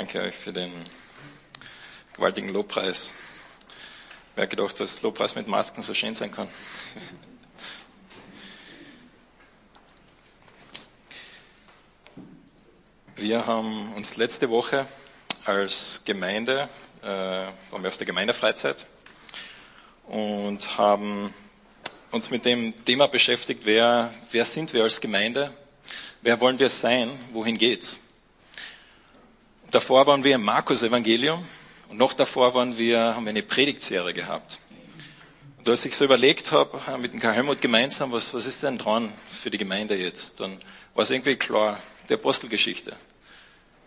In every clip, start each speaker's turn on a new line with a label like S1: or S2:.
S1: Danke euch für den gewaltigen Lobpreis. Wer gedacht, dass Lobpreis mit Masken so schön sein kann? Wir haben uns letzte Woche als Gemeinde, äh, waren wir auf der Gemeindefreizeit und haben uns mit dem Thema beschäftigt, wer, wer sind wir als Gemeinde, wer wollen wir sein, wohin geht's. Davor waren wir im Markus-Evangelium und noch davor waren wir, haben wir eine Predigtserie gehabt. Und als ich so überlegt habe, mit dem Karl Helmut gemeinsam, was, was ist denn dran für die Gemeinde jetzt, dann war es irgendwie klar, die Apostelgeschichte.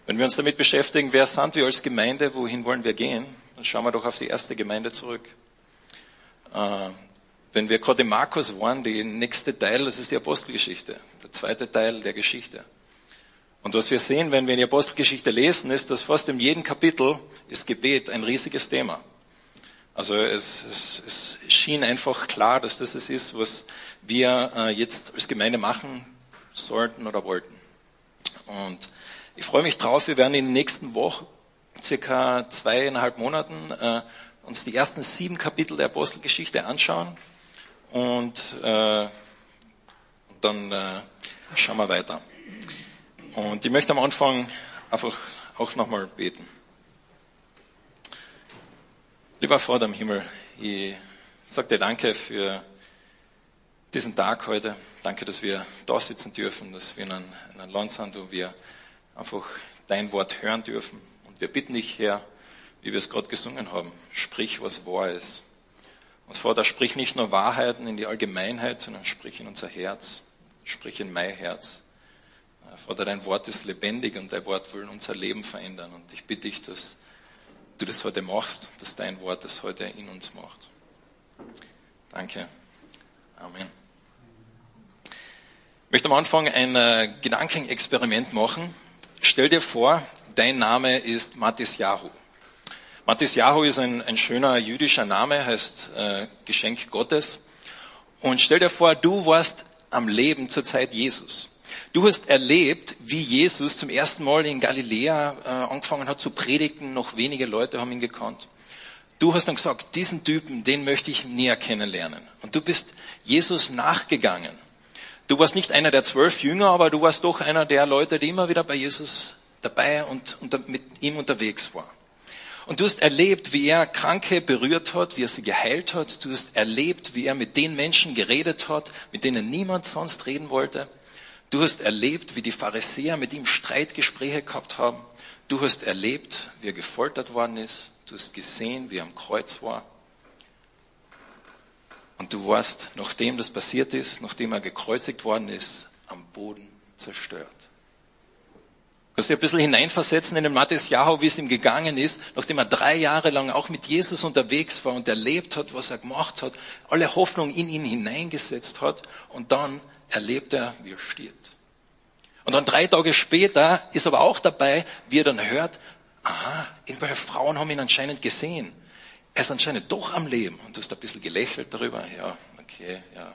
S1: Wenn wir uns damit beschäftigen, wer sind wir als Gemeinde, wohin wollen wir gehen, dann schauen wir doch auf die erste Gemeinde zurück. Äh, wenn wir gerade Markus waren, die nächste Teil, das ist die Apostelgeschichte, der zweite Teil der Geschichte. Und was wir sehen, wenn wir die Apostelgeschichte lesen, ist, dass fast in jedem Kapitel ist Gebet ein riesiges Thema. Also es, es, es schien einfach klar, dass das es ist, was wir äh, jetzt als Gemeinde machen sollten oder wollten. Und ich freue mich drauf, wir werden in den nächsten Wochen, circa zweieinhalb Monaten, äh, uns die ersten sieben Kapitel der Apostelgeschichte anschauen und äh, dann äh, schauen wir weiter. Und ich möchte am Anfang einfach auch nochmal beten. Lieber Vater im Himmel, ich sage dir Danke für diesen Tag heute. Danke, dass wir da sitzen dürfen, dass wir in einem, in einem Land sind, wo wir einfach dein Wort hören dürfen. Und wir bitten dich, Herr, wie wir es gerade gesungen haben, sprich, was wahr ist. Und Vater, sprich nicht nur Wahrheiten in die Allgemeinheit, sondern sprich in unser Herz, sprich in mein Herz. Vater, dein Wort ist lebendig und dein Wort will unser Leben verändern. Und ich bitte dich, dass du das heute machst, dass dein Wort das heute in uns macht. Danke. Amen. Ich möchte am Anfang ein äh, Gedankenexperiment machen. Stell dir vor, dein Name ist Matisyahu. Matisyahu ist ein, ein schöner jüdischer Name, heißt äh, Geschenk Gottes. Und stell dir vor, du warst am Leben zur Zeit Jesus. Du hast erlebt, wie Jesus zum ersten Mal in Galiläa äh, angefangen hat zu predigen. Noch wenige Leute haben ihn gekannt. Du hast dann gesagt, diesen Typen, den möchte ich näher kennenlernen. Und du bist Jesus nachgegangen. Du warst nicht einer der zwölf Jünger, aber du warst doch einer der Leute, die immer wieder bei Jesus dabei und, und mit ihm unterwegs war. Und du hast erlebt, wie er Kranke berührt hat, wie er sie geheilt hat. Du hast erlebt, wie er mit den Menschen geredet hat, mit denen niemand sonst reden wollte. Du hast erlebt, wie die Pharisäer mit ihm Streitgespräche gehabt haben. Du hast erlebt, wie er gefoltert worden ist. Du hast gesehen, wie er am Kreuz war. Und du warst, nachdem das passiert ist, nachdem er gekreuzigt worden ist, am Boden zerstört. Du kannst dir ein bisschen hineinversetzen in den Matthias Jahu, wie es ihm gegangen ist, nachdem er drei Jahre lang auch mit Jesus unterwegs war und erlebt hat, was er gemacht hat, alle Hoffnung in ihn hineingesetzt hat und dann erlebt er, wie er stirbt. Und dann drei Tage später ist aber auch dabei, wie er dann hört, aha, irgendwelche Frauen haben ihn anscheinend gesehen. Er ist anscheinend doch am Leben. Und du hast ein bisschen gelächelt darüber. Ja, okay, ja.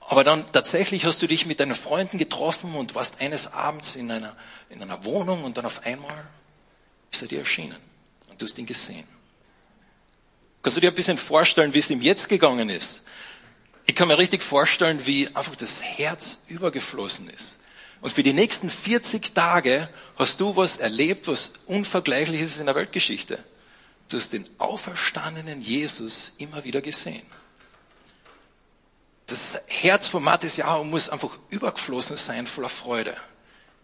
S1: Aber dann tatsächlich hast du dich mit deinen Freunden getroffen und warst eines Abends in einer, in einer Wohnung und dann auf einmal ist er dir erschienen. Und du hast ihn gesehen. Kannst du dir ein bisschen vorstellen, wie es ihm jetzt gegangen ist? Ich kann mir richtig vorstellen, wie einfach das Herz übergeflossen ist. Und für die nächsten 40 Tage hast du was erlebt, was unvergleichliches ist in der Weltgeschichte. Du hast den auferstandenen Jesus immer wieder gesehen. Das Herz von Matthias Jau muss einfach übergeflossen sein voller Freude.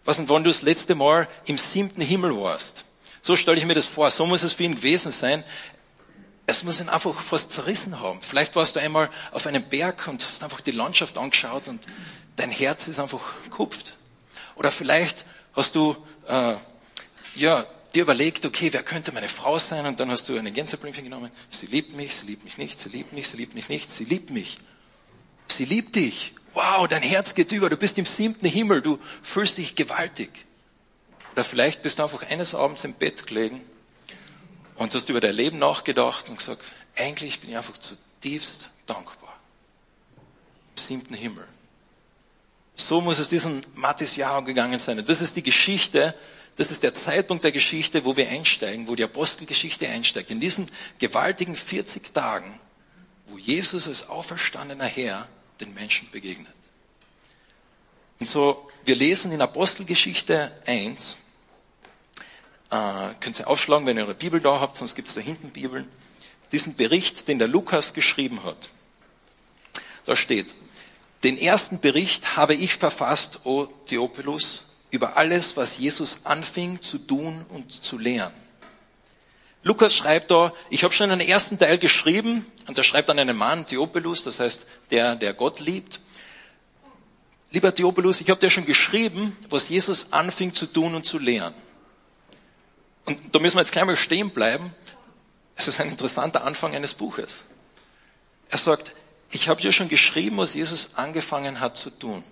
S1: Was und wann du das letzte Mal im siebten Himmel warst. So stelle ich mir das vor. So muss es für ihn gewesen sein. Es muss ihn einfach fast zerrissen haben. Vielleicht warst du einmal auf einem Berg und hast einfach die Landschaft angeschaut und dein Herz ist einfach kupft. Oder vielleicht hast du äh, ja dir überlegt, okay, wer könnte meine Frau sein? Und dann hast du eine Gänseblümchen genommen. Sie liebt mich, sie liebt mich nicht, sie liebt mich, sie liebt mich nicht, sie liebt mich. Sie liebt dich. Wow, dein Herz geht über. Du bist im siebten Himmel. Du fühlst dich gewaltig. Oder vielleicht bist du einfach eines Abends im Bett gelegen und hast über dein Leben nachgedacht und gesagt, eigentlich bin ich einfach zutiefst dankbar. Im siebten Himmel. So muss es diesem Matthias Jahr gegangen sein. Und das ist die Geschichte, das ist der Zeitpunkt der Geschichte, wo wir einsteigen, wo die Apostelgeschichte einsteigt. In diesen gewaltigen 40 Tagen, wo Jesus als auferstandener Herr den Menschen begegnet. Und so, wir lesen in Apostelgeschichte 1, äh, könnt ihr aufschlagen, wenn ihr eure Bibel da habt, sonst gibt es da hinten Bibeln, diesen Bericht, den der Lukas geschrieben hat. Da steht, den ersten Bericht habe ich verfasst, o Theophilus, über alles, was Jesus anfing zu tun und zu lehren. Lukas schreibt da, ich habe schon einen ersten Teil geschrieben, und er schreibt an einen Mann, Theophilus, das heißt der, der Gott liebt. Lieber Theophilus, ich habe dir schon geschrieben, was Jesus anfing zu tun und zu lehren. Und da müssen wir jetzt gleich mal stehen bleiben. Es ist ein interessanter Anfang eines Buches. Er sagt, ich habe dir schon geschrieben, was Jesus angefangen hat zu tun.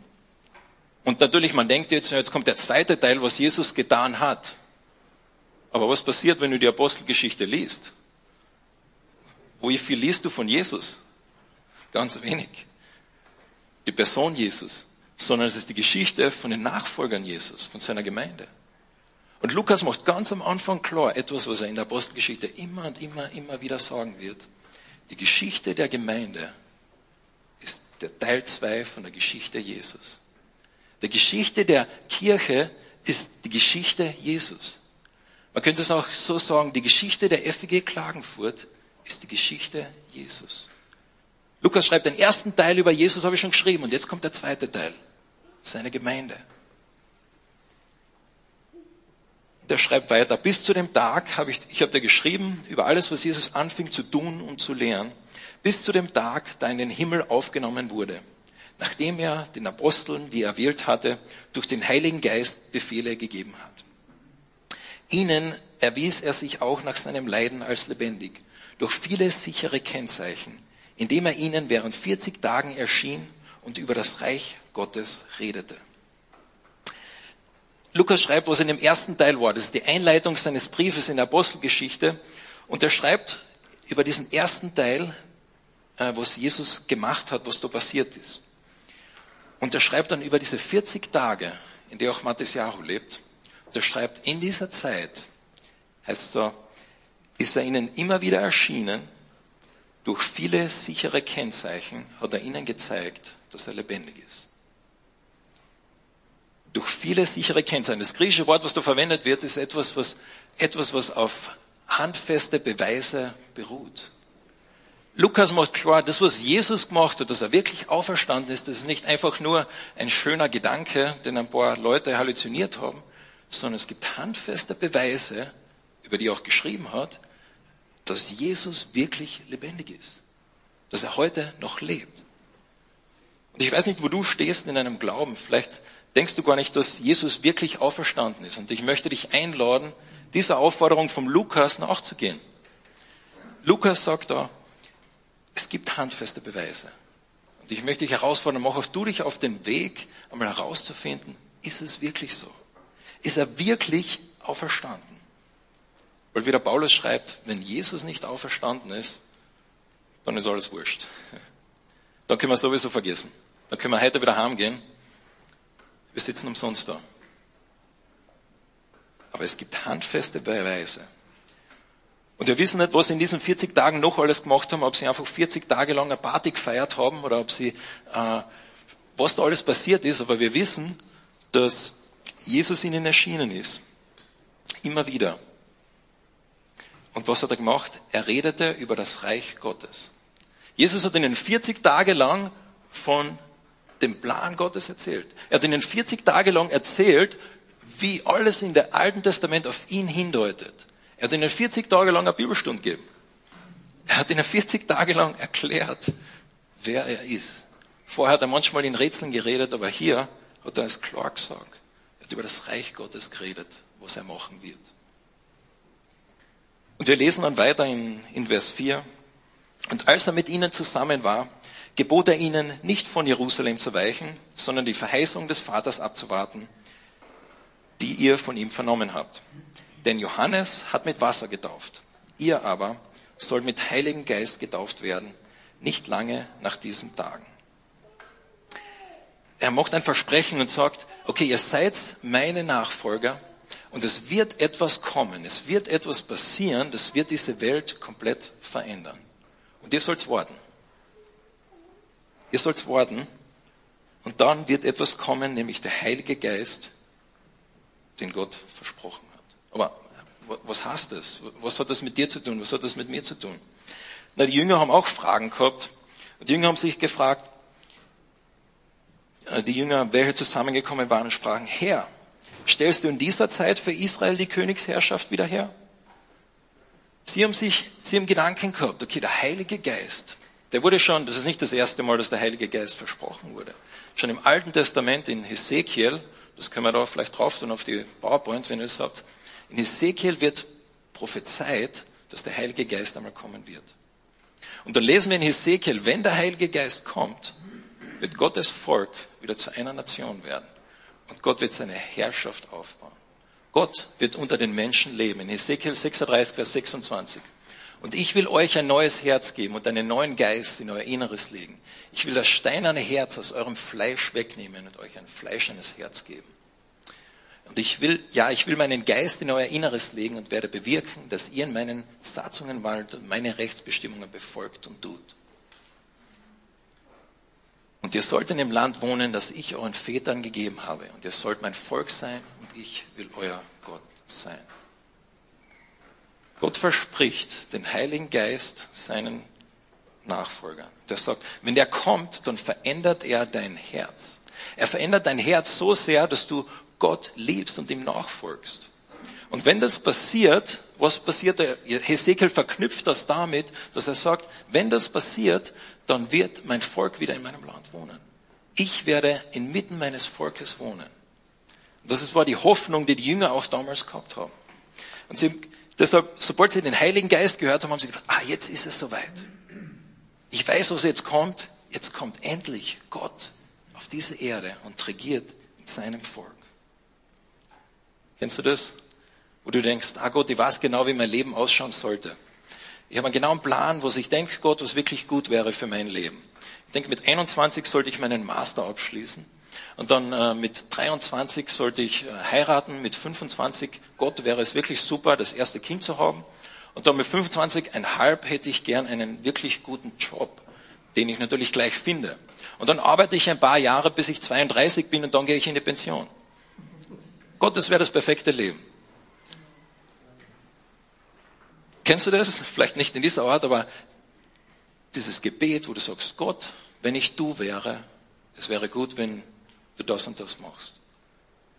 S1: Und natürlich, man denkt jetzt, jetzt kommt der zweite Teil, was Jesus getan hat. Aber was passiert, wenn du die Apostelgeschichte liest? Wie viel liest du von Jesus? Ganz wenig. Die Person Jesus. Sondern es ist die Geschichte von den Nachfolgern Jesus, von seiner Gemeinde. Und Lukas macht ganz am Anfang klar etwas, was er in der Apostelgeschichte immer und immer, immer wieder sagen wird. Die Geschichte der Gemeinde ist der Teil zwei von der Geschichte Jesus. Die Geschichte der Kirche ist die Geschichte Jesus. Man könnte es auch so sagen, die Geschichte der FEG Klagenfurt ist die Geschichte Jesus. Lukas schreibt den ersten Teil über Jesus, habe ich schon geschrieben, und jetzt kommt der zweite Teil, seine Gemeinde. Der schreibt weiter, bis zu dem Tag habe ich, ich habe dir geschrieben über alles, was Jesus anfing zu tun und zu lehren, bis zu dem Tag, da in den Himmel aufgenommen wurde nachdem er den Aposteln, die er wählt hatte, durch den Heiligen Geist Befehle gegeben hat. Ihnen erwies er sich auch nach seinem Leiden als lebendig, durch viele sichere Kennzeichen, indem er ihnen während 40 Tagen erschien und über das Reich Gottes redete. Lukas schreibt, was in dem ersten Teil war. Das ist die Einleitung seines Briefes in der Apostelgeschichte. Und er schreibt über diesen ersten Teil, äh, was Jesus gemacht hat, was da passiert ist. Und er schreibt dann über diese 40 Tage, in der auch Matthias Jahu lebt. Und er schreibt, in dieser Zeit, heißt es da, ist er ihnen immer wieder erschienen. Durch viele sichere Kennzeichen hat er ihnen gezeigt, dass er lebendig ist. Durch viele sichere Kennzeichen. Das griechische Wort, was da verwendet wird, ist etwas, was, etwas, was auf handfeste Beweise beruht. Lukas macht klar, das, was Jesus gemacht hat, dass er wirklich auferstanden ist, das ist nicht einfach nur ein schöner Gedanke, den ein paar Leute halluziniert haben, sondern es gibt handfeste Beweise, über die er auch geschrieben hat, dass Jesus wirklich lebendig ist. Dass er heute noch lebt. Und ich weiß nicht, wo du stehst in deinem Glauben. Vielleicht denkst du gar nicht, dass Jesus wirklich auferstanden ist. Und ich möchte dich einladen, dieser Aufforderung vom Lukas nachzugehen. Lukas sagt da, es gibt handfeste Beweise. Und ich möchte dich herausfordern, mach auch du dich auf den Weg, einmal herauszufinden, ist es wirklich so? Ist er wirklich auferstanden? Weil wie der Paulus schreibt, wenn Jesus nicht auferstanden ist, dann ist alles wurscht. Dann können wir sowieso vergessen. Dann können wir heute wieder heimgehen. Wir sitzen umsonst da. Aber es gibt handfeste Beweise. Und wir wissen nicht, was sie in diesen 40 Tagen noch alles gemacht haben, ob sie einfach 40 Tage lang eine Party gefeiert haben oder ob sie, äh, was da alles passiert ist. Aber wir wissen, dass Jesus ihnen erschienen ist. Immer wieder. Und was hat er gemacht? Er redete über das Reich Gottes. Jesus hat ihnen 40 Tage lang von dem Plan Gottes erzählt. Er hat ihnen 40 Tage lang erzählt, wie alles in der Alten Testament auf ihn hindeutet. Er hat ihnen 40 Tage lang eine Bibelstunde gegeben. Er hat ihnen 40 Tage lang erklärt, wer er ist. Vorher hat er manchmal in Rätseln geredet, aber hier hat er es klar gesagt. Er hat über das Reich Gottes geredet, was er machen wird. Und wir lesen dann weiter in, in Vers 4. Und als er mit ihnen zusammen war, gebot er ihnen, nicht von Jerusalem zu weichen, sondern die Verheißung des Vaters abzuwarten, die ihr von ihm vernommen habt. Denn Johannes hat mit Wasser getauft. Ihr aber sollt mit Heiligen Geist getauft werden, nicht lange nach diesen Tagen. Er macht ein Versprechen und sagt, okay, ihr seid meine Nachfolger, Und es wird etwas kommen, es wird etwas passieren, das wird diese Welt komplett verändern. Und ihr sollt warten. Ihr sollt warten. Und dann wird etwas kommen, nämlich der Heilige Geist, den Gott versprochen hat. Aber was heißt das? Was hat das mit dir zu tun? Was hat das mit mir zu tun? Na, die Jünger haben auch Fragen gehabt. Und die Jünger haben sich gefragt, äh, die Jünger, welche zusammengekommen waren sprachen, Herr, stellst du in dieser Zeit für Israel die Königsherrschaft wieder her? Sie haben sich, sie haben Gedanken gehabt, okay, der Heilige Geist, der wurde schon, das ist nicht das erste Mal, dass der Heilige Geist versprochen wurde. Schon im Alten Testament in Hesekiel, das können wir da vielleicht drauf tun auf die PowerPoint, wenn ihr es habt, in Hesekiel wird prophezeit, dass der Heilige Geist einmal kommen wird. Und dann lesen wir in Hesekiel, wenn der Heilige Geist kommt, wird Gottes Volk wieder zu einer Nation werden. Und Gott wird seine Herrschaft aufbauen. Gott wird unter den Menschen leben. In Hesekiel 36, Vers 26. Und ich will euch ein neues Herz geben und einen neuen Geist in euer Inneres legen. Ich will das steinerne Herz aus eurem Fleisch wegnehmen und euch ein fleischernes Herz geben. Und ich will, ja, ich will meinen Geist in euer Inneres legen und werde bewirken, dass ihr in meinen Satzungen wandelt und meine Rechtsbestimmungen befolgt und tut. Und ihr sollt in dem Land wohnen, das ich euren Vätern gegeben habe. Und ihr sollt mein Volk sein und ich will euer Gott sein. Gott verspricht den Heiligen Geist seinen Nachfolgern. Der sagt, wenn der kommt, dann verändert er dein Herz. Er verändert dein Herz so sehr, dass du Gott liebst und ihm nachfolgst. Und wenn das passiert, was passiert? Hesekiel verknüpft das damit, dass er sagt, wenn das passiert, dann wird mein Volk wieder in meinem Land wohnen. Ich werde inmitten meines Volkes wohnen. Das war die Hoffnung, die die Jünger auch damals gehabt haben. Und sie, deshalb, sobald sie den Heiligen Geist gehört haben, haben sie gedacht, ah, jetzt ist es soweit. Ich weiß, was jetzt kommt. Jetzt kommt endlich Gott auf diese Erde und regiert in seinem Volk. Kennst du das? Wo du denkst, ah Gott, ich weiß genau, wie mein Leben ausschauen sollte. Ich habe einen genauen Plan, wo ich denke, Gott, was wirklich gut wäre für mein Leben. Ich denke, mit 21 sollte ich meinen Master abschließen. Und dann äh, mit 23 sollte ich äh, heiraten, mit 25, Gott wäre es wirklich super, das erste Kind zu haben. Und dann mit 25, ein halb hätte ich gern einen wirklich guten Job, den ich natürlich gleich finde. Und dann arbeite ich ein paar Jahre, bis ich 32 bin und dann gehe ich in die Pension. Gott, das wäre das perfekte Leben. Kennst du das? Vielleicht nicht in dieser Art, aber dieses Gebet, wo du sagst, Gott, wenn ich du wäre, es wäre gut, wenn du das und das machst.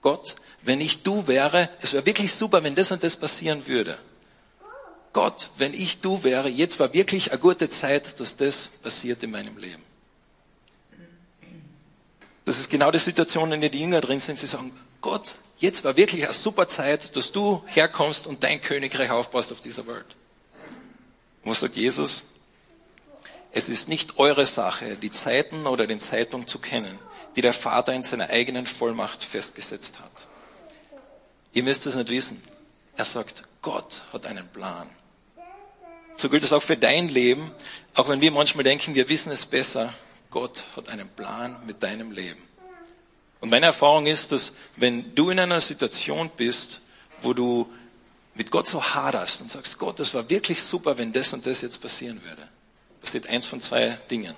S1: Gott, wenn ich du wäre, es wäre wirklich super, wenn das und das passieren würde. Gott, wenn ich du wäre, jetzt war wirklich eine gute Zeit, dass das passiert in meinem Leben. Das ist genau die Situation, in der die Jünger drin sind. Sie sagen, Gott, jetzt war wirklich eine super Zeit, dass du herkommst und dein Königreich aufbaust auf dieser Welt. Und was sagt Jesus? Es ist nicht eure Sache, die Zeiten oder den Zeitpunkt zu kennen, die der Vater in seiner eigenen Vollmacht festgesetzt hat. Ihr müsst es nicht wissen. Er sagt, Gott hat einen Plan. So gilt es auch für dein Leben, auch wenn wir manchmal denken, wir wissen es besser. Gott hat einen Plan mit deinem Leben. Und meine Erfahrung ist, dass wenn du in einer Situation bist, wo du mit Gott so haderst und sagst, Gott, das war wirklich super, wenn das und das jetzt passieren würde, passiert eins von zwei Dingen.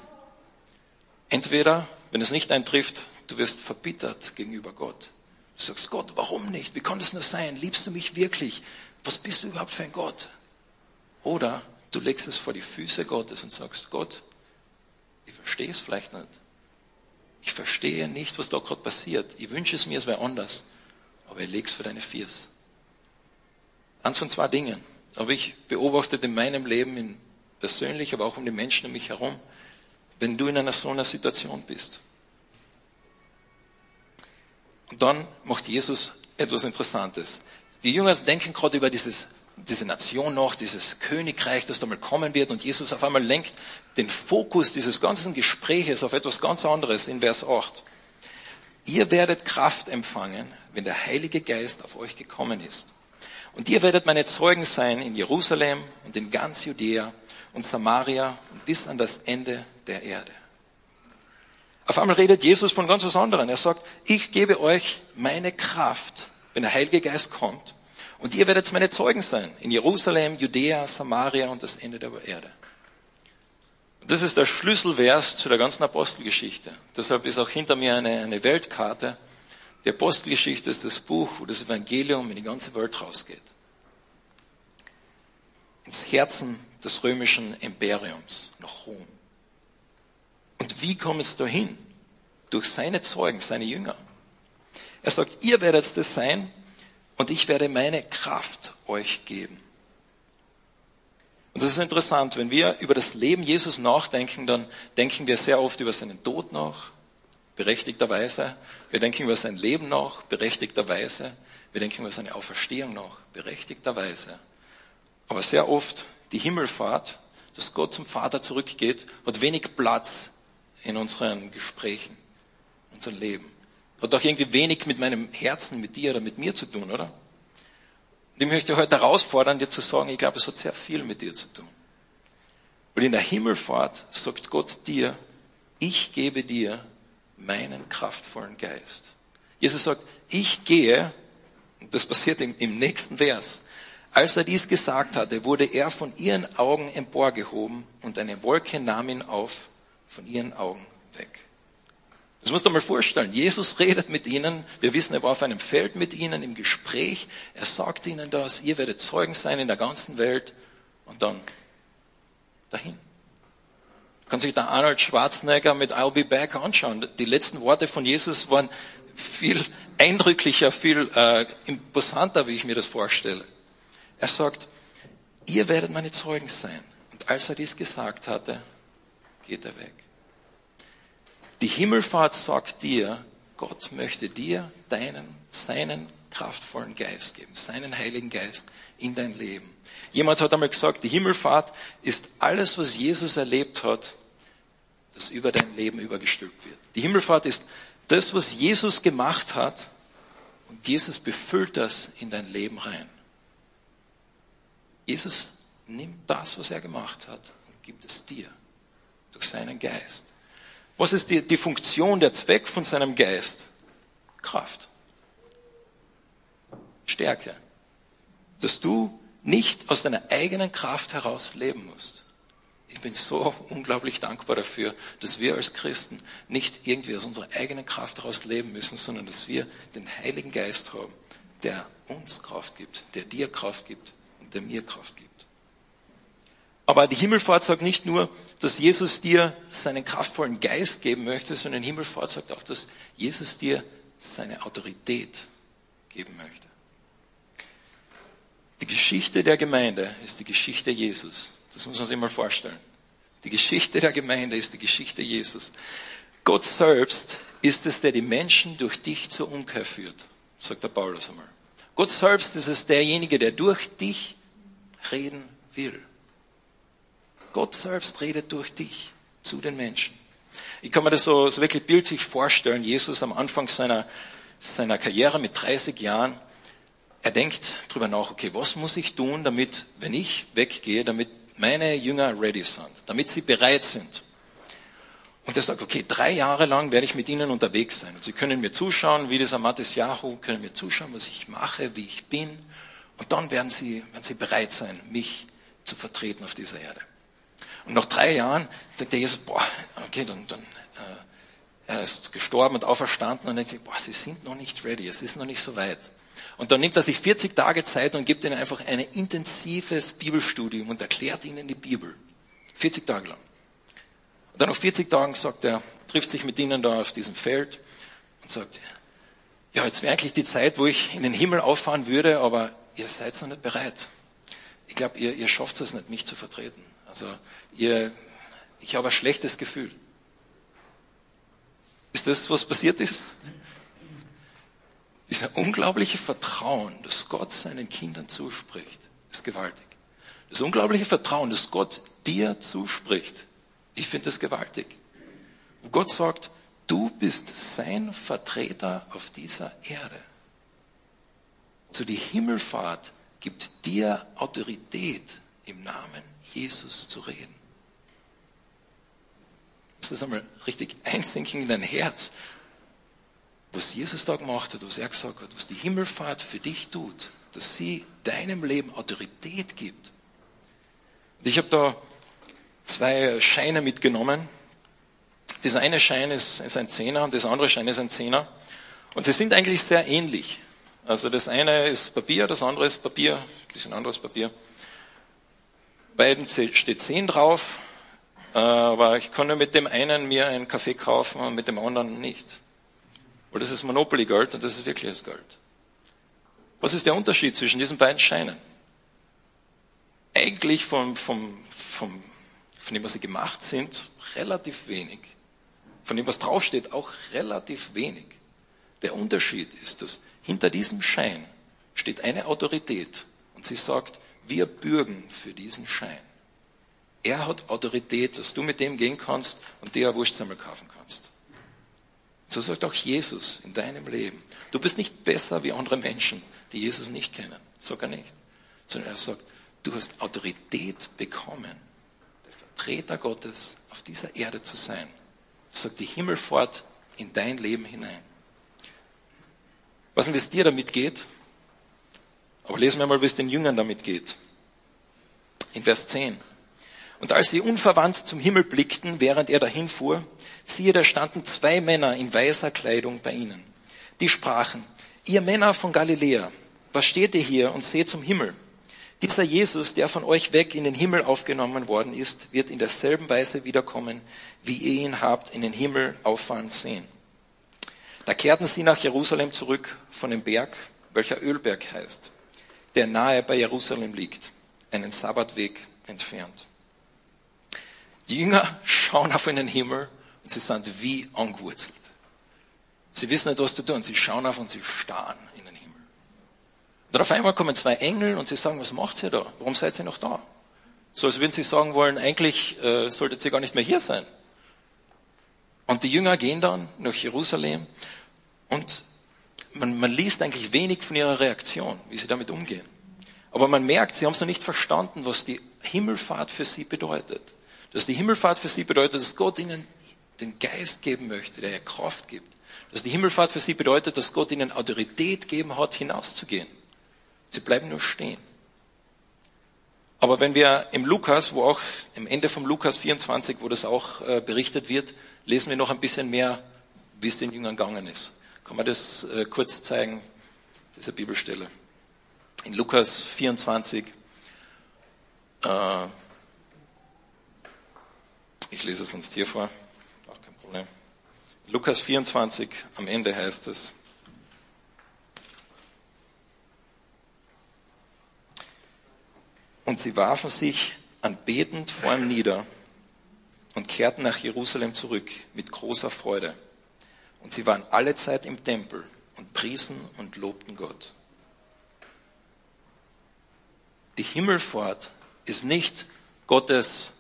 S1: Entweder, wenn es nicht eintrifft, du wirst verbittert gegenüber Gott. Du sagst, Gott, warum nicht? Wie kann das nur sein? Liebst du mich wirklich? Was bist du überhaupt für ein Gott? Oder du legst es vor die Füße Gottes und sagst, Gott, ich verstehe es vielleicht nicht. Ich verstehe nicht, was da gerade passiert. Ich wünsche es mir, es wäre anders. Aber ich lege es für deine Viers. Eins von zwei Dingen. Aber ich beobachtet in meinem Leben, in persönlich, aber auch um die Menschen um mich herum, wenn du in einer so einer Situation bist. Und dann macht Jesus etwas Interessantes. Die Jünger denken gerade über dieses diese Nation noch, dieses Königreich, das da mal kommen wird und Jesus auf einmal lenkt den Fokus dieses ganzen Gespräches auf etwas ganz anderes in Vers 8. Ihr werdet Kraft empfangen, wenn der Heilige Geist auf euch gekommen ist. Und ihr werdet meine Zeugen sein in Jerusalem und in ganz Judäa und Samaria und bis an das Ende der Erde. Auf einmal redet Jesus von ganz was anderem. Er sagt, ich gebe euch meine Kraft, wenn der Heilige Geist kommt. Und ihr werdet meine Zeugen sein in Jerusalem, Judäa, Samaria und das Ende der Erde. Das ist der Schlüsselvers zu der ganzen Apostelgeschichte. Deshalb ist auch hinter mir eine, eine Weltkarte. Die Apostelgeschichte ist das Buch, wo das Evangelium in die ganze Welt rausgeht. Ins Herzen des römischen Imperiums, nach Rom. Und wie kommt es dahin? Durch seine Zeugen, seine Jünger. Er sagt, ihr werdet das sein und ich werde meine Kraft euch geben. Und das ist interessant, wenn wir über das Leben Jesus nachdenken, dann denken wir sehr oft über seinen Tod nach, berechtigterweise. Wir denken über sein Leben nach, berechtigterweise. Wir denken über seine Auferstehung nach, berechtigterweise. Aber sehr oft die Himmelfahrt, dass Gott zum Vater zurückgeht, hat wenig Platz in unseren Gesprächen, unser Leben. Hat doch irgendwie wenig mit meinem Herzen, mit dir oder mit mir zu tun, oder? Und ich möchte heute herausfordern, dir zu sagen, ich glaube, es hat sehr viel mit dir zu tun. Und in der Himmelfahrt sagt Gott dir, ich gebe dir meinen kraftvollen Geist. Jesus sagt, ich gehe, und das passiert im, im nächsten Vers, als er dies gesagt hatte, wurde er von ihren Augen emporgehoben und eine Wolke nahm ihn auf von ihren Augen weg. Das musst du mal vorstellen. Jesus redet mit ihnen. Wir wissen, er war auf einem Feld mit ihnen im Gespräch. Er sagt ihnen das. Ihr werdet Zeugen sein in der ganzen Welt. Und dann dahin. Du kannst sich da Arnold Schwarzenegger mit I'll be back anschauen. Die letzten Worte von Jesus waren viel eindrücklicher, viel äh, imposanter, wie ich mir das vorstelle. Er sagt, ihr werdet meine Zeugen sein. Und als er dies gesagt hatte, geht er weg. Die Himmelfahrt sagt dir, Gott möchte dir deinen, seinen kraftvollen Geist geben, seinen Heiligen Geist in dein Leben. Jemand hat einmal gesagt, die Himmelfahrt ist alles, was Jesus erlebt hat, das über dein Leben übergestülpt wird. Die Himmelfahrt ist das, was Jesus gemacht hat und Jesus befüllt das in dein Leben rein. Jesus nimmt das, was er gemacht hat und gibt es dir durch seinen Geist. Was ist die, die Funktion, der Zweck von seinem Geist? Kraft. Stärke. Dass du nicht aus deiner eigenen Kraft heraus leben musst. Ich bin so unglaublich dankbar dafür, dass wir als Christen nicht irgendwie aus unserer eigenen Kraft heraus leben müssen, sondern dass wir den Heiligen Geist haben, der uns Kraft gibt, der dir Kraft gibt der mir Kraft gibt. Aber die Himmelfahrt sagt nicht nur, dass Jesus dir seinen kraftvollen Geist geben möchte, sondern die Himmelfahrt sagt auch, dass Jesus dir seine Autorität geben möchte. Die Geschichte der Gemeinde ist die Geschichte Jesus. Das muss man sich mal vorstellen. Die Geschichte der Gemeinde ist die Geschichte Jesus. Gott selbst ist es, der die Menschen durch dich zur Umkehr führt, sagt der Paulus einmal. Gott selbst ist es derjenige, der durch dich reden will. Gott selbst redet durch dich zu den Menschen. Ich kann mir das so, so wirklich bildlich vorstellen. Jesus am Anfang seiner, seiner Karriere mit 30 Jahren, er denkt drüber nach, okay, was muss ich tun, damit, wenn ich weggehe, damit meine Jünger ready sind, damit sie bereit sind. Und er sagt, okay, drei Jahre lang werde ich mit ihnen unterwegs sein. Und sie können mir zuschauen, wie dieser Matthias Jahu, können mir zuschauen, was ich mache, wie ich bin. Und dann werden sie, werden sie bereit sein, mich zu vertreten auf dieser Erde. Und nach drei Jahren sagt der Jesus, boah, okay, dann, dann äh, er ist gestorben und auferstanden und dann sagt, boah, sie sind noch nicht ready, es ist noch nicht so weit. Und dann nimmt er sich 40 Tage Zeit und gibt ihnen einfach ein intensives Bibelstudium und erklärt ihnen die Bibel. 40 Tage lang. Und dann nach 40 Tagen sagt er, trifft sich mit ihnen da auf diesem Feld und sagt, ja, jetzt wäre eigentlich die Zeit, wo ich in den Himmel auffahren würde, aber ihr seid noch nicht bereit. Ich glaube, ihr, ihr schafft es nicht, mich zu vertreten. Also ihr, ich habe ein schlechtes Gefühl. Ist das, was passiert ist? Dieser unglaubliche Vertrauen, das Gott seinen Kindern zuspricht, ist gewaltig. Das unglaubliche Vertrauen, das Gott dir zuspricht, ich finde das gewaltig. Wo Gott sagt, du bist sein Vertreter auf dieser Erde. So die Himmelfahrt gibt dir Autorität, im Namen Jesus zu reden. Das einmal richtig einsinken in dein Herz. was Jesus da gemacht hat, was er gesagt hat, was die Himmelfahrt für dich tut, dass sie deinem Leben Autorität gibt. Und ich habe da zwei Scheine mitgenommen. Das eine Schein ist, ist ein Zehner und das andere Schein ist ein Zehner. Und sie sind eigentlich sehr ähnlich. Also das eine ist Papier, das andere ist Papier, ein bisschen anderes Papier. Beiden steht 10 drauf, aber ich nur mit dem einen mir einen Kaffee kaufen und mit dem anderen nicht. Weil das ist Monopoly-Geld und das ist wirkliches Geld. Was ist der Unterschied zwischen diesen beiden Scheinen? Eigentlich vom, vom, vom, von dem, was sie gemacht sind, relativ wenig. Von dem, was draufsteht, auch relativ wenig. Der Unterschied ist, dass hinter diesem Schein steht eine Autorität und sie sagt, wir bürgen für diesen Schein. Er hat Autorität, dass du mit dem gehen kannst und dir ein Wurstsammel kaufen kannst. So sagt auch Jesus in deinem Leben. Du bist nicht besser wie andere Menschen, die Jesus nicht kennen. Sogar nicht. Sondern er sagt, du hast Autorität bekommen, der Vertreter Gottes auf dieser Erde zu sein. Sagt die Himmelfahrt in dein Leben hinein. Was es dir damit geht? Aber lesen wir mal, wie es den Jüngern damit geht. In Vers 10. Und als sie unverwandt zum Himmel blickten, während er dahin fuhr, siehe, da standen zwei Männer in weißer Kleidung bei ihnen. Die sprachen, ihr Männer von Galiläa, was steht ihr hier und seht zum Himmel? Dieser Jesus, der von euch weg in den Himmel aufgenommen worden ist, wird in derselben Weise wiederkommen, wie ihr ihn habt in den Himmel auffahren sehen. Da kehrten sie nach Jerusalem zurück von dem Berg, welcher Ölberg heißt, der nahe bei Jerusalem liegt, einen Sabbatweg entfernt. Die Jünger schauen auf den Himmel und sie sind wie angewurzelt. Sie wissen nicht, was zu tun. Sie schauen auf und sie starren in den Himmel. Und auf einmal kommen zwei Engel und sie sagen, was macht ihr da? Warum seid ihr noch da? So als würden sie sagen wollen, eigentlich äh, solltet ihr gar nicht mehr hier sein. Und die Jünger gehen dann nach Jerusalem und man, man liest eigentlich wenig von ihrer Reaktion, wie sie damit umgehen. Aber man merkt, sie haben es noch nicht verstanden, was die Himmelfahrt für sie bedeutet. Dass die Himmelfahrt für sie bedeutet, dass Gott ihnen den Geist geben möchte, der ihr Kraft gibt. Dass die Himmelfahrt für sie bedeutet, dass Gott ihnen Autorität geben hat, hinauszugehen. Sie bleiben nur stehen. Aber wenn wir im Lukas, wo auch im Ende vom Lukas 24, wo das auch äh, berichtet wird, lesen wir noch ein bisschen mehr, wie es den Jüngern gegangen ist. Kann man das äh, kurz zeigen, diese Bibelstelle? In Lukas 24, äh, ich lese es sonst hier vor, auch kein Problem. Lukas 24, am Ende heißt es, Und sie warfen sich anbetend vor ihm nieder und kehrten nach Jerusalem zurück mit großer Freude. Und sie waren alle Zeit im Tempel und priesen und lobten Gott. Die Himmelfahrt ist nicht Gottes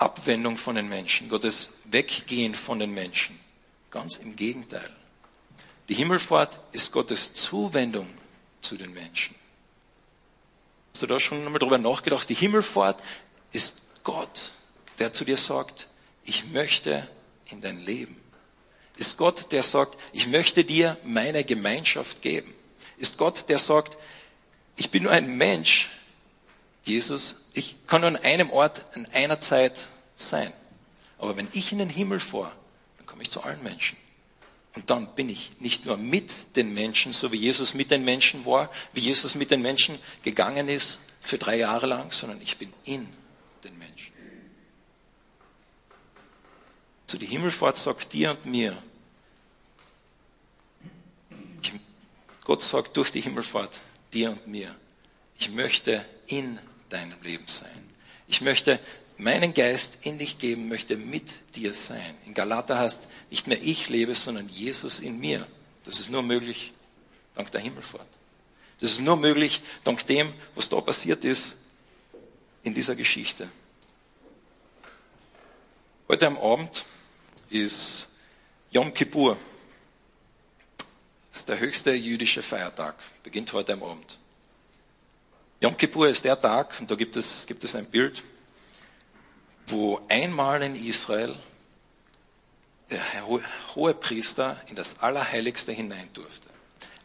S1: Abwendung von den Menschen, Gottes Weggehen von den Menschen. Ganz im Gegenteil. Die Himmelfahrt ist Gottes Zuwendung zu den Menschen. Hast du da schon einmal drüber nachgedacht? Die Himmelfahrt ist Gott, der zu dir sagt, ich möchte in dein Leben. Ist Gott, der sagt, ich möchte dir meine Gemeinschaft geben. Ist Gott, der sagt, ich bin nur ein Mensch, Jesus, ich kann nur an einem Ort, an einer Zeit sein. Aber wenn ich in den Himmel fahre, dann komme ich zu allen Menschen. Und dann bin ich nicht nur mit den Menschen, so wie Jesus mit den Menschen war, wie Jesus mit den Menschen gegangen ist für drei Jahre lang, sondern ich bin in den Menschen. So die Himmelfahrt sagt dir und mir, Gott sagt durch die Himmelfahrt dir und mir, ich möchte in deinem Leben sein. Ich möchte meinen Geist in dich geben, möchte mit dir sein. In Galater heißt, nicht mehr ich lebe, sondern Jesus in mir. Das ist nur möglich dank der Himmelfahrt. Das ist nur möglich dank dem, was da passiert ist in dieser Geschichte. Heute am Abend ist Yom Kippur. Das ist der höchste jüdische Feiertag. Beginnt heute am Abend. Yom Kippur ist der Tag, und da gibt es, gibt es ein Bild, wo einmal in Israel der hohe Priester in das Allerheiligste hinein durfte.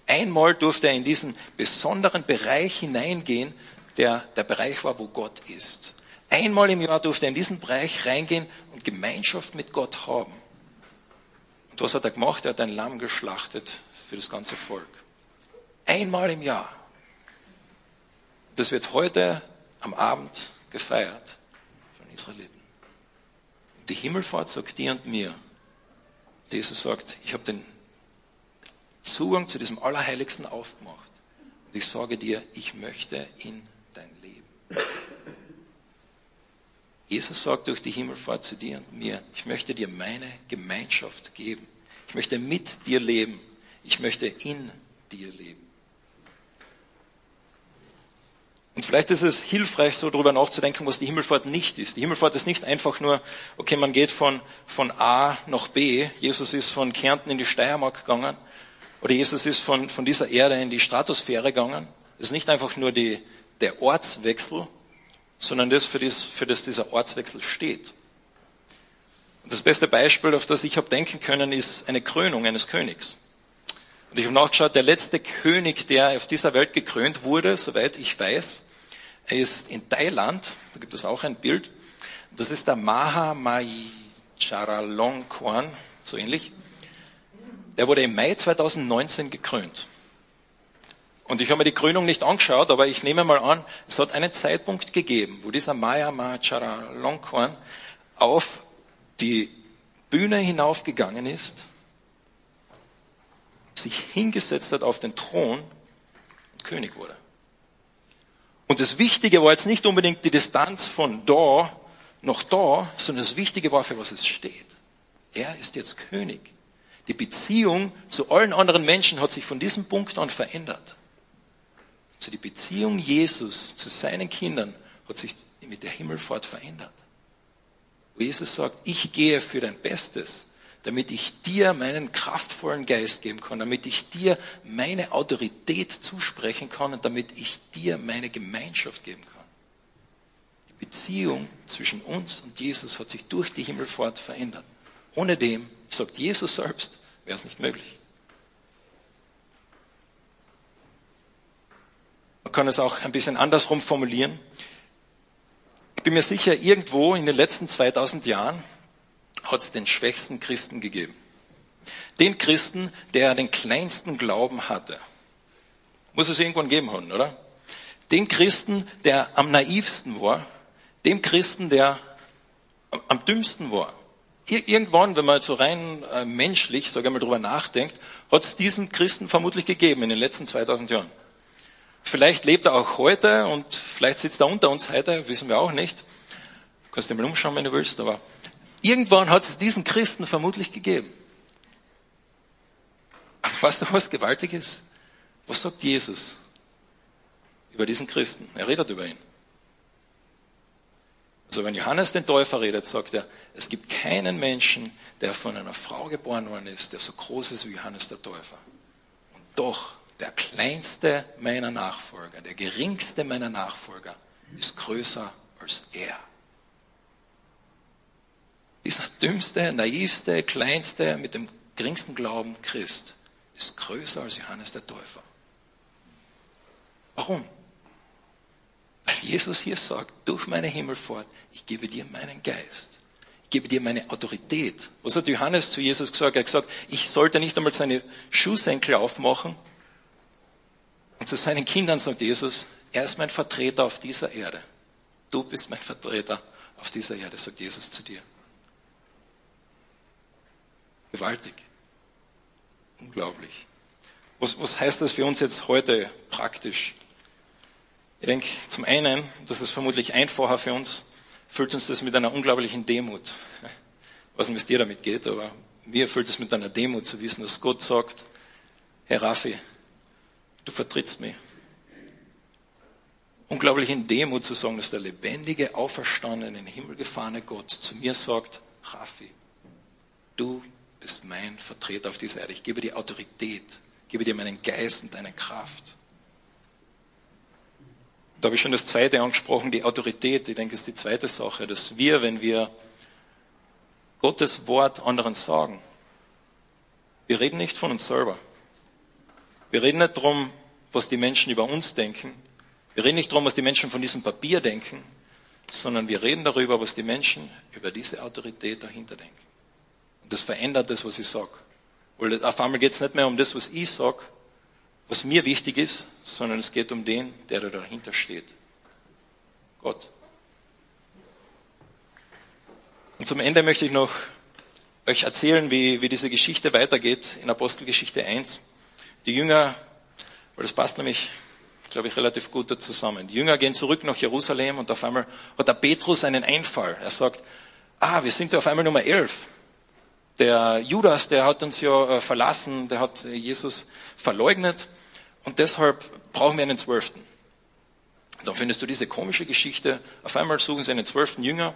S1: Einmal durfte er in diesen besonderen Bereich hineingehen, der der Bereich war, wo Gott ist. Einmal im Jahr durfte er in diesen Bereich reingehen und Gemeinschaft mit Gott haben. Und was hat er gemacht? Er hat ein Lamm geschlachtet für das ganze Volk. Einmal im Jahr. Das wird heute am Abend gefeiert von Israeliten. Die Himmelfahrt sagt dir und mir. Jesus sagt, ich habe den Zugang zu diesem Allerheiligsten aufgemacht. Und ich sage dir, ich möchte in dein Leben. Jesus sagt durch die Himmelfahrt zu dir und mir, ich möchte dir meine Gemeinschaft geben. Ich möchte mit dir leben. Ich möchte in dir leben. Und vielleicht ist es hilfreich, so darüber nachzudenken, was die Himmelfahrt nicht ist. Die Himmelfahrt ist nicht einfach nur, okay, man geht von, von A nach B. Jesus ist von Kärnten in die Steiermark gegangen. Oder Jesus ist von, von dieser Erde in die Stratosphäre gegangen. Es ist nicht einfach nur die, der Ortswechsel, sondern das für, das, für das dieser Ortswechsel steht. Und das beste Beispiel, auf das ich habe denken können, ist eine Krönung eines Königs. Und ich habe nachgeschaut, der letzte König, der auf dieser Welt gekrönt wurde, soweit ich weiß, er ist in Thailand, da gibt es auch ein Bild. Das ist der Maha Majcharalongkorn, so ähnlich. Der wurde im Mai 2019 gekrönt. Und ich habe mir die Krönung nicht angeschaut, aber ich nehme mal an, es hat einen Zeitpunkt gegeben, wo dieser Maya Majcharalongkorn auf die Bühne hinaufgegangen ist, sich hingesetzt hat auf den Thron und König wurde. Und das Wichtige war jetzt nicht unbedingt die Distanz von da nach da, sondern das Wichtige war, für was es steht. Er ist jetzt König. Die Beziehung zu allen anderen Menschen hat sich von diesem Punkt an verändert. Also die Beziehung Jesus zu seinen Kindern hat sich mit der Himmelfahrt verändert. Wo Jesus sagt, ich gehe für dein Bestes damit ich dir meinen kraftvollen Geist geben kann, damit ich dir meine Autorität zusprechen kann und damit ich dir meine Gemeinschaft geben kann. Die Beziehung zwischen uns und Jesus hat sich durch die Himmelfahrt verändert. Ohne dem, sagt Jesus selbst, wäre es nicht möglich. Man kann es auch ein bisschen andersrum formulieren. Ich bin mir sicher, irgendwo in den letzten 2000 Jahren hat es den schwächsten Christen gegeben. Den Christen, der den kleinsten Glauben hatte. Muss es irgendwann geben haben, oder? Den Christen, der am naivsten war. Dem Christen, der am dümmsten war. Irgendwann, wenn man so rein äh, menschlich, sage ich mal, drüber nachdenkt, hat es diesen Christen vermutlich gegeben in den letzten 2000 Jahren. Vielleicht lebt er auch heute und vielleicht sitzt er unter uns heute, wissen wir auch nicht. Du kannst dir mal umschauen, wenn du willst, aber Irgendwann hat es diesen Christen vermutlich gegeben. weißt du, was gewaltig ist? Was sagt Jesus über diesen Christen? Er redet über ihn. Also wenn Johannes den Täufer redet, sagt er, es gibt keinen Menschen, der von einer Frau geboren worden ist, der so groß ist wie Johannes der Täufer. Und doch, der kleinste meiner Nachfolger, der geringste meiner Nachfolger ist größer als er dieser dümmste, naivste, kleinste, mit dem geringsten Glauben Christ ist größer als Johannes der Täufer. Warum? Weil Jesus hier sagt, durch meine Himmelfahrt, ich gebe dir meinen Geist. Ich gebe dir meine Autorität. Was hat Johannes zu Jesus gesagt? Er hat gesagt, ich sollte nicht einmal seine Schuhsenkel aufmachen. Und zu seinen Kindern sagt Jesus, er ist mein Vertreter auf dieser Erde. Du bist mein Vertreter auf dieser Erde, sagt Jesus zu dir. Gewaltig. Unglaublich. Was, was heißt das für uns jetzt heute praktisch? Ich denke, zum einen, das ist vermutlich einfacher für uns, füllt uns das mit einer unglaublichen Demut. Wie es dir damit geht, aber mir füllt es mit einer Demut zu wissen, dass Gott sagt, Herr Raffi, du vertrittst mich. Unglaublich in Demut zu sagen, dass der lebendige, auferstandene, in den Himmel gefahrene Gott zu mir sagt, Raffi, du bist mein Vertreter auf dieser Erde. Ich gebe dir Autorität, gebe dir meinen Geist und deine Kraft. Da habe ich schon das zweite angesprochen, die Autorität. Ich denke, es ist die zweite Sache, dass wir, wenn wir Gottes Wort anderen sagen. Wir reden nicht von uns selber. Wir reden nicht darum, was die Menschen über uns denken. Wir reden nicht darum, was die Menschen von diesem Papier denken, sondern wir reden darüber, was die Menschen über diese Autorität dahinter denken. Das verändert das, was ich sage. Weil auf einmal geht es nicht mehr um das, was ich sage, was mir wichtig ist, sondern es geht um den, der da dahinter steht. Gott. Und zum Ende möchte ich noch euch erzählen, wie, wie diese Geschichte weitergeht in Apostelgeschichte 1. Die Jünger, weil das passt nämlich, glaube ich, relativ gut da zusammen. Die Jünger gehen zurück nach Jerusalem und auf einmal hat der Petrus einen Einfall. Er sagt, ah, wir sind ja auf einmal Nummer elf. Der Judas, der hat uns ja äh, verlassen, der hat Jesus verleugnet und deshalb brauchen wir einen Zwölften. Dann findest du diese komische Geschichte. Auf einmal suchen sie einen zwölften Jünger.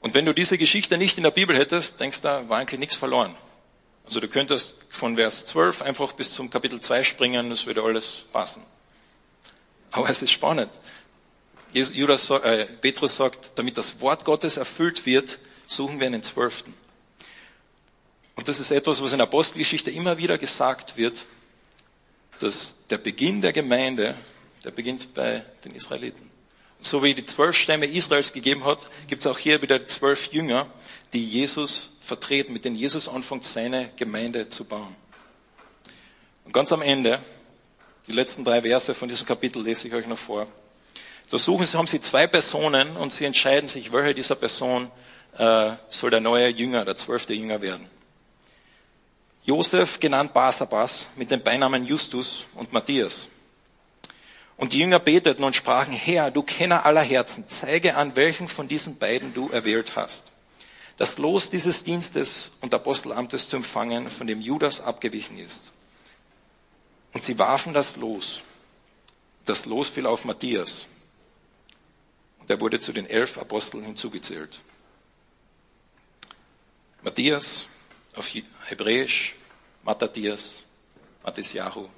S1: Und wenn du diese Geschichte nicht in der Bibel hättest, denkst du, war eigentlich nichts verloren. Also du könntest von Vers 12 einfach bis zum Kapitel 2 springen, das würde alles passen. Aber es ist spannend. Judas, äh, Petrus sagt, damit das Wort Gottes erfüllt wird, suchen wir einen Zwölften. Und das ist etwas, was in der Apostelgeschichte immer wieder gesagt wird, dass der Beginn der Gemeinde, der beginnt bei den Israeliten. Und so wie die zwölf Stämme Israels gegeben hat, gibt es auch hier wieder zwölf Jünger, die Jesus vertreten, mit denen Jesus anfängt, seine Gemeinde zu bauen. Und ganz am Ende, die letzten drei Verse von diesem Kapitel lese ich euch noch vor. Da suchen sie, haben sie zwei Personen und sie entscheiden sich, welche dieser Person äh, soll der neue Jünger, der zwölfte Jünger werden. Josef, genannt Basabas, mit den Beinamen Justus und Matthias. Und die Jünger beteten und sprachen, Herr, du Kenner aller Herzen, zeige an, welchen von diesen beiden du erwählt hast. Das Los dieses Dienstes und Apostelamtes zu empfangen, von dem Judas abgewichen ist. Und sie warfen das Los. Das Los fiel auf Matthias. Und er wurde zu den elf Aposteln hinzugezählt. Matthias auf Hebräisch, Matthias, Mattisjahu,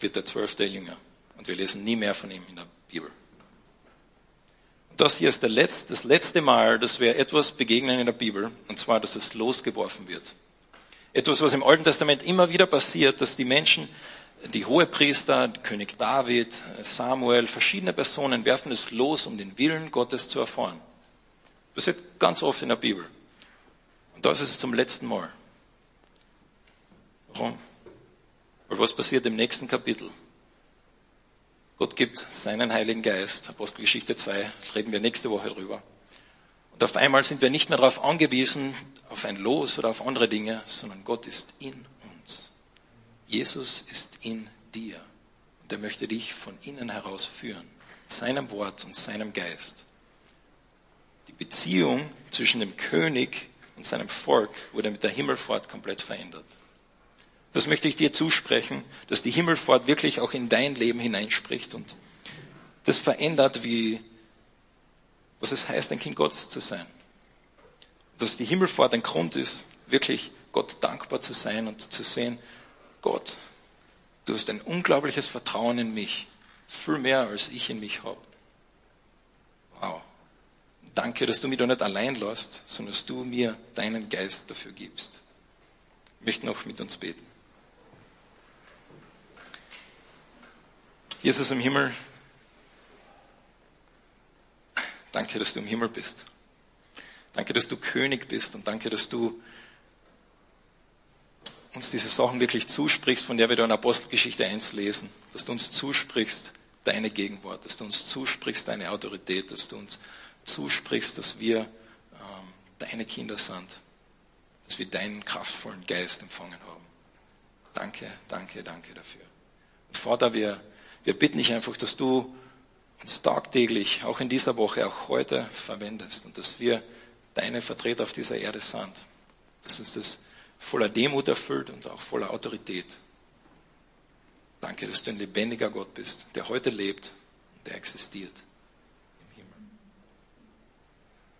S1: wird der zwölfte Jünger. Und wir lesen nie mehr von ihm in der Bibel. Das hier ist Letzte, das letzte Mal, dass wir etwas begegnen in der Bibel, und zwar, dass es losgeworfen wird. Etwas, was im Alten Testament immer wieder passiert, dass die Menschen, die Hohepriester, König David, Samuel, verschiedene Personen werfen es los, um den Willen Gottes zu erfahren. Das passiert ganz oft in der Bibel. Das ist zum letzten Mal. Warum? Weil was passiert im nächsten Kapitel? Gott gibt seinen Heiligen Geist. Apostelgeschichte 2, reden wir nächste Woche drüber. Und auf einmal sind wir nicht mehr darauf angewiesen, auf ein Los oder auf andere Dinge, sondern Gott ist in uns. Jesus ist in dir. Und er möchte dich von innen heraus führen. Seinem Wort und seinem Geist. Die Beziehung zwischen dem König und seinem Volk wurde mit der Himmelfahrt komplett verändert. Das möchte ich dir zusprechen, dass die Himmelfahrt wirklich auch in dein Leben hineinspricht und das verändert, wie, was es heißt, ein Kind Gottes zu sein. Dass die Himmelfahrt ein Grund ist, wirklich Gott dankbar zu sein und zu sehen, Gott, du hast ein unglaubliches Vertrauen in mich. Viel mehr, als ich in mich habe. Danke, dass du mich da nicht allein lässt, sondern dass du mir deinen Geist dafür gibst. Ich möchte noch mit uns beten. Jesus im Himmel, danke, dass du im Himmel bist. Danke, dass du König bist und danke, dass du uns diese Sachen wirklich zusprichst, von der wir da in Apostelgeschichte 1 lesen. Dass du uns zusprichst deine Gegenwart, dass du uns zusprichst deine Autorität, dass du uns zusprichst, dass wir ähm, deine Kinder sind, dass wir deinen kraftvollen Geist empfangen haben. Danke, danke, danke dafür. Und Vater, wir wir bitten dich einfach, dass du uns tagtäglich, auch in dieser Woche, auch heute verwendest und dass wir deine Vertreter auf dieser Erde sind. Dass uns das voller Demut erfüllt und auch voller Autorität. Danke, dass du ein lebendiger Gott bist, der heute lebt und der existiert.